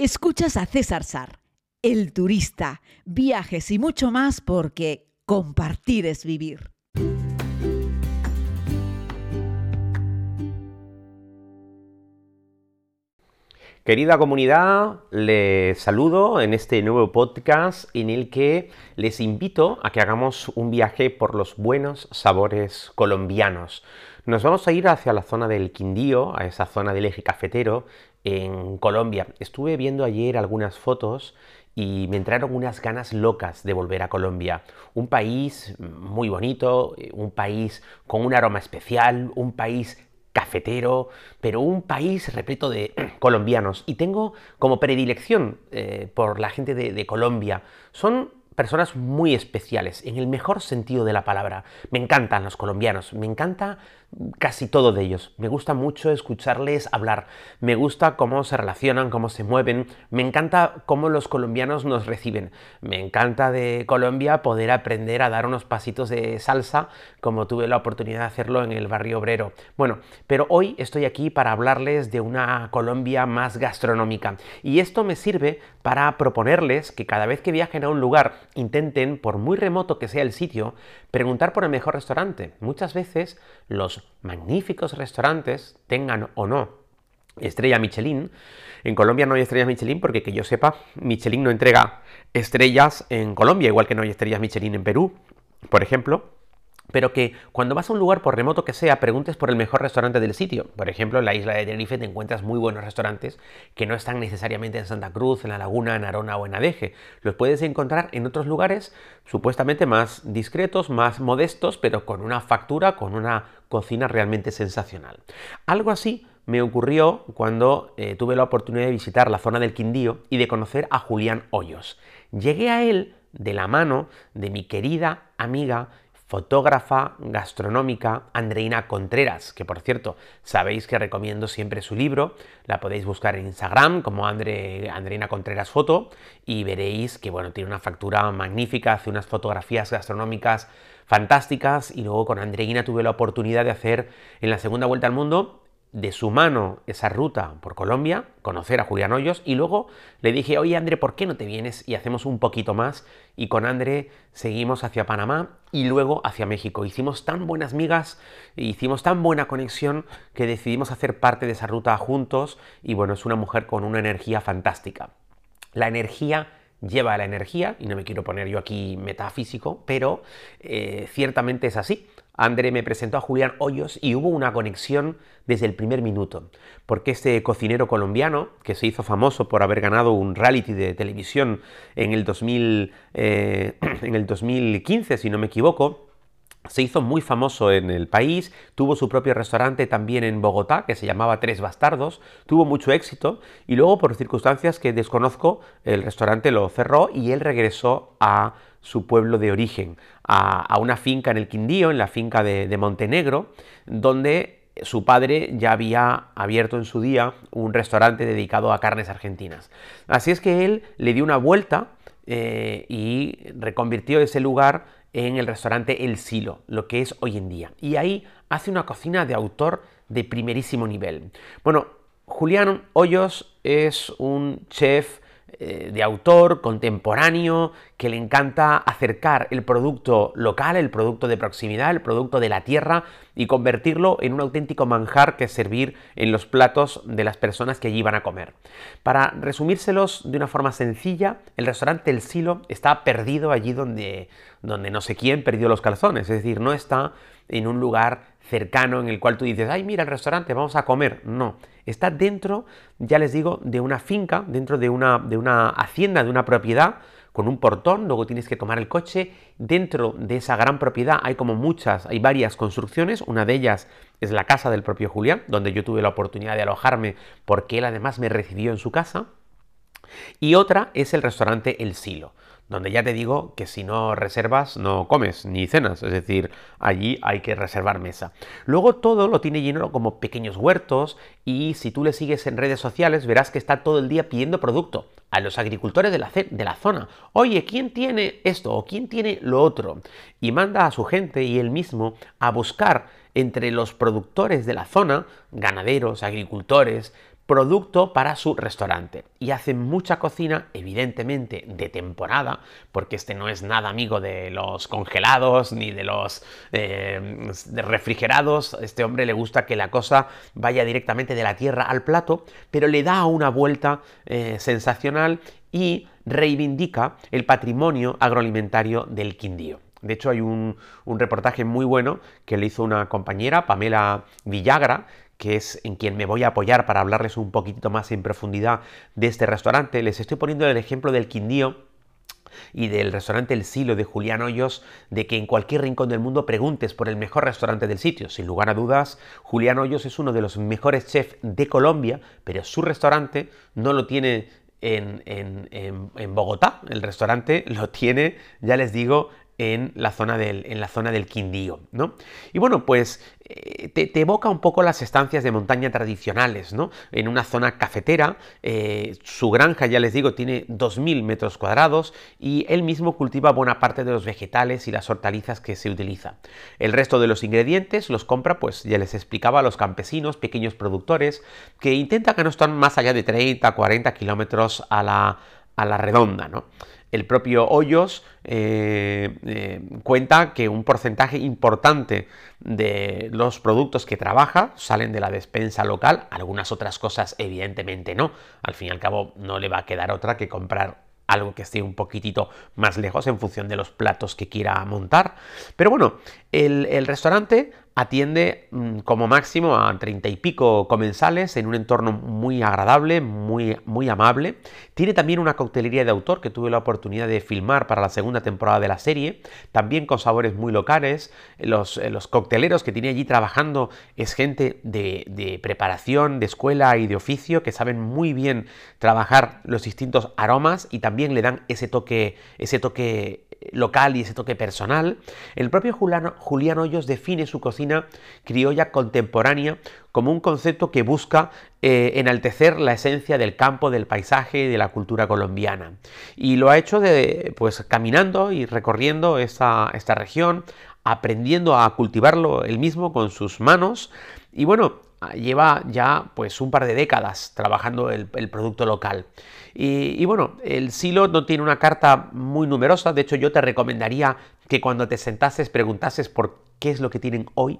Escuchas a César Sar, el turista, viajes y mucho más porque compartir es vivir. Querida comunidad, les saludo en este nuevo podcast en el que les invito a que hagamos un viaje por los buenos sabores colombianos. Nos vamos a ir hacia la zona del Quindío, a esa zona del eje cafetero en Colombia. Estuve viendo ayer algunas fotos y me entraron unas ganas locas de volver a Colombia. Un país muy bonito, un país con un aroma especial, un país cafetero, pero un país repleto de colombianos. Y tengo como predilección eh, por la gente de Colombia. Son personas muy especiales, en el mejor sentido de la palabra. Me encantan los colombianos, me encanta casi todo de ellos. Me gusta mucho escucharles hablar, me gusta cómo se relacionan, cómo se mueven, me encanta cómo los colombianos nos reciben. Me encanta de Colombia poder aprender a dar unos pasitos de salsa como tuve la oportunidad de hacerlo en el barrio obrero. Bueno, pero hoy estoy aquí para hablarles de una Colombia más gastronómica y esto me sirve para proponerles que cada vez que viajen a un lugar intenten, por muy remoto que sea el sitio, preguntar por el mejor restaurante. Muchas veces los magníficos restaurantes, tengan o no estrella Michelin, en Colombia no hay estrellas Michelin porque que yo sepa, Michelin no entrega estrellas en Colombia, igual que no hay estrellas Michelin en Perú, por ejemplo pero que cuando vas a un lugar, por remoto que sea, preguntes por el mejor restaurante del sitio. Por ejemplo, en la isla de Tenerife te encuentras muy buenos restaurantes que no están necesariamente en Santa Cruz, en La Laguna, en Arona o en Adeje. Los puedes encontrar en otros lugares supuestamente más discretos, más modestos, pero con una factura, con una cocina realmente sensacional. Algo así me ocurrió cuando eh, tuve la oportunidad de visitar la zona del Quindío y de conocer a Julián Hoyos. Llegué a él de la mano de mi querida amiga fotógrafa gastronómica Andreina Contreras, que por cierto, sabéis que recomiendo siempre su libro, la podéis buscar en Instagram como Andre, Andreina Contreras Foto y veréis que bueno, tiene una factura magnífica, hace unas fotografías gastronómicas fantásticas y luego con Andreina tuve la oportunidad de hacer en la segunda vuelta al mundo de su mano esa ruta por Colombia, conocer a Julián Hoyos y luego le dije, oye André, ¿por qué no te vienes y hacemos un poquito más? Y con André seguimos hacia Panamá y luego hacia México. Hicimos tan buenas migas, hicimos tan buena conexión que decidimos hacer parte de esa ruta juntos y bueno, es una mujer con una energía fantástica. La energía lleva a la energía, y no me quiero poner yo aquí metafísico, pero eh, ciertamente es así. André me presentó a Julián Hoyos y hubo una conexión desde el primer minuto, porque este cocinero colombiano, que se hizo famoso por haber ganado un reality de televisión en el, 2000, eh, en el 2015, si no me equivoco, se hizo muy famoso en el país, tuvo su propio restaurante también en Bogotá, que se llamaba Tres Bastardos, tuvo mucho éxito y luego por circunstancias que desconozco, el restaurante lo cerró y él regresó a su pueblo de origen, a, una finca en el Quindío, en la finca de, Montenegro, donde su padre ya había abierto en su día un restaurante dedicado a carnes argentinas. Así es que él le dio una vuelta eh, y reconvirtió ese lugar en el restaurante El Silo, lo que es hoy en día. Y ahí hace una cocina de autor de primerísimo nivel. Bueno, Julián Hoyos es un chef eh, de autor contemporáneo que le encanta acercar el producto local, el producto de proximidad, el producto de la tierra y convertirlo en un auténtico manjar que servir en los platos de las personas que allí van a comer. Para resumírselos de una forma sencilla, el restaurante El Silo está perdido allí donde, donde no sé quién perdió los calzones, es decir, no está en un lugar cercano en el cual tú dices, ay, mira el restaurante, vamos a comer. No, está dentro, ya les digo, de una finca, dentro de una, de una hacienda, de una propiedad, con un portón, luego tienes que tomar el coche. Dentro de esa gran propiedad hay como muchas, hay varias construcciones, una de ellas es la casa del propio Julián, donde yo tuve la oportunidad de alojarme porque él además me recibió en su casa. Y otra es el restaurante El Silo, donde ya te digo que si no reservas no comes ni cenas, es decir, allí hay que reservar mesa. Luego todo lo tiene lleno como pequeños huertos y si tú le sigues en redes sociales verás que está todo el día pidiendo producto a los agricultores de la, de la zona. Oye, ¿quién tiene esto o quién tiene lo otro? Y manda a su gente y él mismo a buscar entre los productores de la zona, ganaderos, agricultores, producto para su restaurante. Y hace mucha cocina, evidentemente de temporada, porque este no es nada amigo de los congelados ni de los eh, refrigerados. Este hombre le gusta que la cosa vaya directamente de la tierra al plato, pero le da una vuelta eh, sensacional y reivindica el patrimonio agroalimentario del Quindío. De hecho, hay un, un, reportaje muy bueno que le hizo una compañera, Pamela Villagra, que es en quien me voy a apoyar para hablarles un poquito más en profundidad de este restaurante. Les estoy poniendo el ejemplo del Quindío y del restaurante El Silo de Julián Hoyos, de que en cualquier rincón del mundo preguntes por el mejor restaurante del sitio. Sin lugar a dudas, Julián Hoyos es uno de los mejores chefs de Colombia, pero su restaurante no lo tiene en, en, Bogotá. El restaurante lo tiene, ya les digo, en la zona del, en la zona del Quindío, ¿no? Y bueno, pues eh, te, evoca un poco las estancias de montaña tradicionales, ¿no? En una zona cafetera, eh, su granja, ya les digo, tiene 2.000 metros cuadrados y él mismo cultiva buena parte de los vegetales y las hortalizas que se utiliza. El resto de los ingredientes los compra, pues ya les explicaba, a los campesinos, pequeños productores, que intentan que no están más allá de 30, 40 kilómetros a la, a la redonda, ¿no? El propio Hoyos eh, eh, cuenta que un porcentaje importante de los productos que trabaja salen de la despensa local, algunas otras cosas evidentemente no. Al fin y al cabo no le va a quedar otra que comprar algo que esté un poquitito más lejos en función de los platos que quiera montar. Pero bueno, el, restaurante atiende mm, como máximo a treinta y pico comensales en un entorno muy agradable, muy, muy amable. Tiene también una coctelería de autor que tuve la oportunidad de filmar para la segunda temporada de la serie, también con sabores muy locales. Los, eh, los cocteleros que tiene allí trabajando es gente de, de preparación, de escuela y de oficio que saben muy bien trabajar los distintos aromas y también le dan ese toque, ese toque local y ese toque personal, el propio Julián, Hoyos define su cocina criolla contemporánea como un concepto que busca eh, enaltecer la esencia del campo, del paisaje y de la cultura colombiana. Y lo ha hecho de, pues, caminando y recorriendo esta, esta región, aprendiendo a cultivarlo él mismo con sus manos. Y bueno, lleva ya pues un par de décadas trabajando el, producto local. Y, bueno, el silo no tiene una carta muy numerosa, de hecho yo te recomendaría que cuando te sentases preguntases por qué es lo que tienen hoy.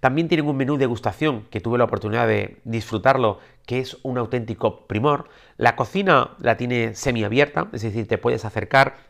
También tienen un menú de degustación que tuve la oportunidad de disfrutarlo, que es un auténtico primor. La cocina la tiene semiabierta, es decir, te puedes acercar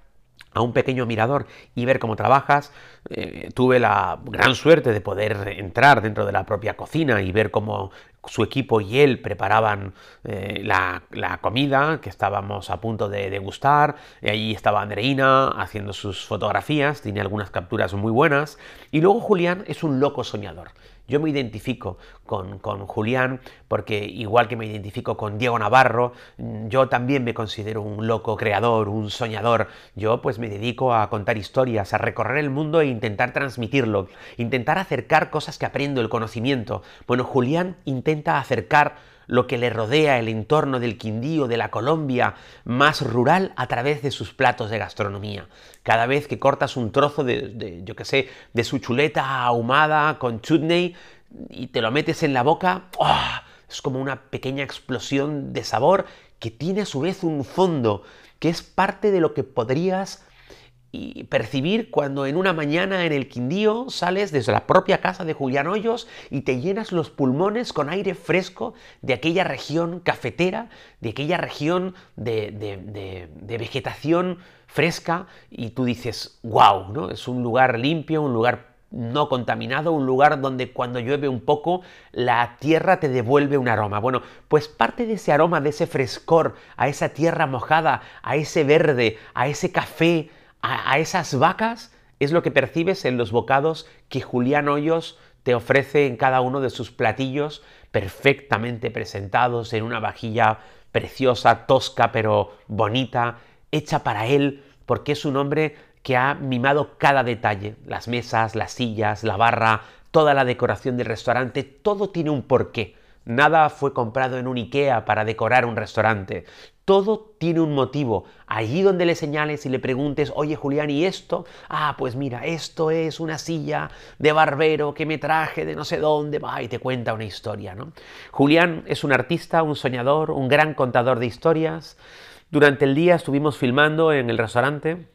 a un pequeño mirador y ver cómo trabajas. Eh, tuve la gran suerte de poder entrar dentro de la propia cocina y ver cómo su equipo y él preparaban eh, la, comida que estábamos a punto de degustar. Allí estaba Andreina haciendo sus fotografías, tiene algunas capturas muy buenas. Y luego Julián es un loco soñador. Yo me identifico con, Julián porque igual que me identifico con Diego Navarro, yo también me considero un loco creador, un soñador. Yo pues me dedico a contar historias, a recorrer el mundo e intentar transmitirlo, intentar acercar cosas que aprendo, el conocimiento. Bueno, Julián intenta acercar lo que le rodea el entorno del Quindío, de la Colombia más rural, a través de sus platos de gastronomía. Cada vez que cortas un trozo de, yo qué sé, de su chuleta ahumada con chutney y te lo metes en la boca, ¡oh! es como una pequeña explosión de sabor que tiene a su vez un fondo, que es parte de lo que podrías y percibir cuando en una mañana en el Quindío sales desde la propia casa de Julián Hoyos y te llenas los pulmones con aire fresco de aquella región cafetera, de aquella región de, vegetación fresca y tú dices, wow, ¿no? Es un lugar limpio, un lugar no contaminado, un lugar donde cuando llueve un poco la tierra te devuelve un aroma. Bueno, pues parte de ese aroma, de ese frescor, a esa tierra mojada, a ese verde, a ese café, a, esas vacas es lo que percibes en los bocados que Julián Hoyos te ofrece en cada uno de sus platillos perfectamente presentados en una vajilla preciosa, tosca pero bonita, hecha para él, porque es un hombre que ha mimado cada detalle, las mesas, las sillas, la barra, toda la decoración del restaurante, todo tiene un porqué. Nada fue comprado en un IKEA para decorar un restaurante. Todo tiene un motivo. Allí donde le señales y le preguntes, oye Julián, ¿y esto? Ah, pues mira, esto es una silla de barbero que me traje de no sé dónde, va y te cuenta una historia, ¿no? Julián es un artista, un soñador, un gran contador de historias. Durante el día estuvimos filmando en el restaurante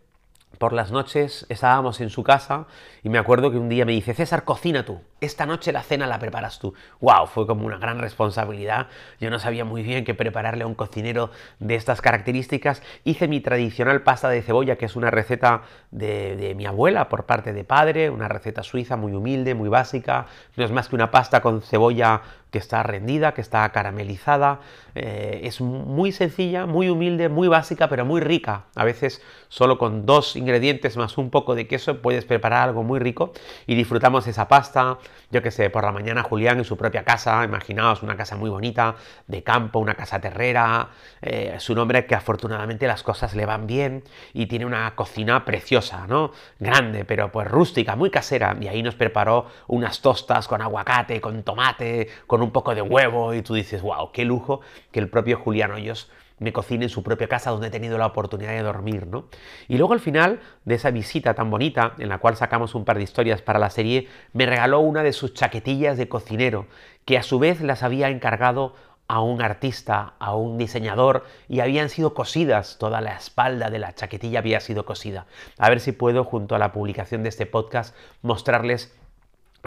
por las noches estábamos en su casa y me acuerdo que un día me dice, César, cocina tú, esta noche la cena la preparas tú. ¡Wow! Fue como una gran responsabilidad. Yo no sabía muy bien qué prepararle a un cocinero de estas características. Hice mi tradicional pasta de cebolla, que es una receta de, de mi abuela por parte de padre, una receta suiza muy humilde, muy básica. No es más que una pasta con cebolla que está rendida, que está caramelizada. Eh, es muy sencilla, muy humilde, muy básica, pero muy rica. A veces solo con dos ingredientes más un poco de queso puedes preparar algo muy rico y disfrutamos esa pasta. Yo que sé, por la mañana Julián en su propia casa, imaginaos una casa muy bonita, de campo, una casa terrera. Eh, es un hombre que afortunadamente las cosas le van bien y tiene una cocina preciosa, ¿no? Grande, pero pues rústica, muy casera. Y ahí nos preparó unas tostas con aguacate, con tomate, con un poco de huevo y tú dices, wow, qué lujo que el propio Julián Hoyos me cocine en su propia casa donde he tenido la oportunidad de dormir, ¿no? Y luego al final de esa visita tan bonita, en la cual sacamos un par de historias para la serie, me regaló una de sus chaquetillas de cocinero, que a su vez las había encargado a un artista, a un diseñador, y habían sido cosidas, toda la espalda de la chaquetilla había sido cosida. A ver si puedo, junto a la publicación de este podcast, mostrarles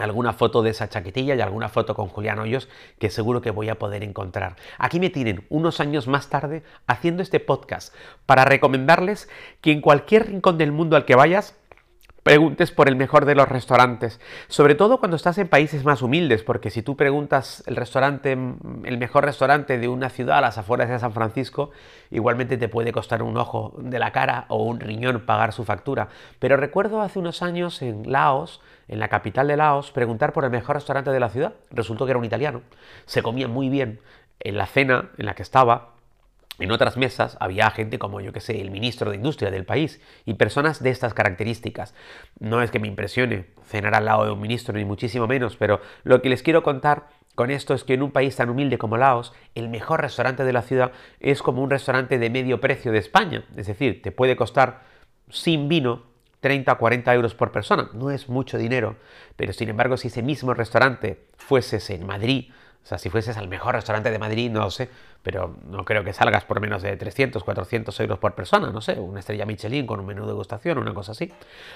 alguna foto de esa chaquetilla y alguna foto con Julián Hoyos que seguro que voy a poder encontrar. Aquí me tienen unos años más tarde haciendo este podcast para recomendarles que en cualquier rincón del mundo al que vayas preguntes por el mejor de los restaurantes, sobre todo cuando estás en países más humildes, porque si tú preguntas el restaurante, el mejor restaurante de una ciudad a las afueras de San Francisco, igualmente te puede costar un ojo de la cara o un riñón pagar su factura. Pero recuerdo hace unos años en Laos, en la capital de Laos, preguntar por el mejor restaurante de la ciudad. Resultó que era un italiano. Se comía muy bien. En la cena en la que estaba, en otras mesas había gente como, yo que sé, el ministro de Industria del país y personas de estas características. No es que me impresione cenar al lado de un ministro, ni muchísimo menos, pero lo que les quiero contar con esto es que en un país tan humilde como Laos, el mejor restaurante de la ciudad es como un restaurante de medio precio de España. Es decir, te puede costar sin vino 30 o 40 euros por persona. No es mucho dinero, pero sin embargo, si ese mismo restaurante fueses en Madrid, o sea, si fueses al mejor restaurante de Madrid, no lo sé, pero no creo que salgas por menos de 300, 400 euros por persona, no sé, una estrella Michelin con un menú de degustación, una cosa así.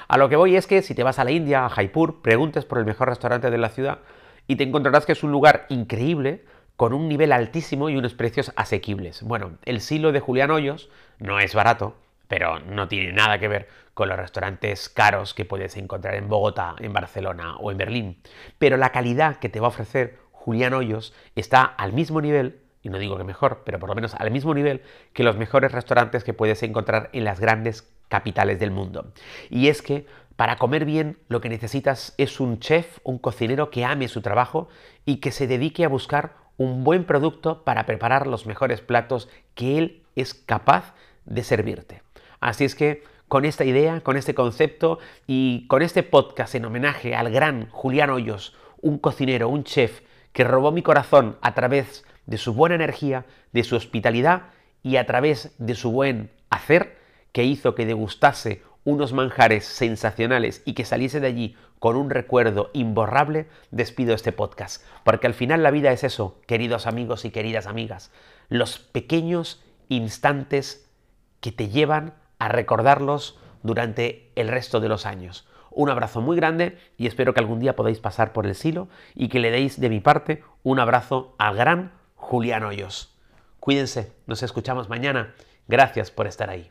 A lo que voy es que si te vas a la India, a Jaipur, preguntes por el mejor restaurante de la ciudad y te encontrarás que es un lugar increíble, con un nivel altísimo y unos precios asequibles. Bueno, el silo de Julián Hoyos no es barato, pero no tiene nada que ver con los restaurantes caros que puedes encontrar en Bogotá, en Barcelona o en Berlín. Pero la calidad que te va a ofrecer Julián Hoyos está al mismo nivel, y no digo que mejor, pero por lo menos al mismo nivel que los mejores restaurantes que puedes encontrar en las grandes capitales del mundo. Y es que para comer bien lo que necesitas es un chef, un cocinero que ame su trabajo y que se dedique a buscar un buen producto para preparar los mejores platos que él es capaz de servirte. Así es que con esta idea, con este concepto y con este podcast en homenaje al gran Julián Hoyos, un cocinero, un chef que robó mi corazón a través de su buena energía, de su hospitalidad y a través de su buen hacer, que hizo que degustase unos manjares sensacionales y que saliese de allí con un recuerdo imborrable, despido este podcast. Porque al final la vida es eso, queridos amigos y queridas amigas, los pequeños instantes que te llevan a recordarlos durante el resto de los años. Un abrazo muy grande y espero que algún día podáis pasar por el silo y que le deis de mi parte un abrazo al gran Julián Hoyos. Cuídense, nos escuchamos mañana. Gracias por estar ahí.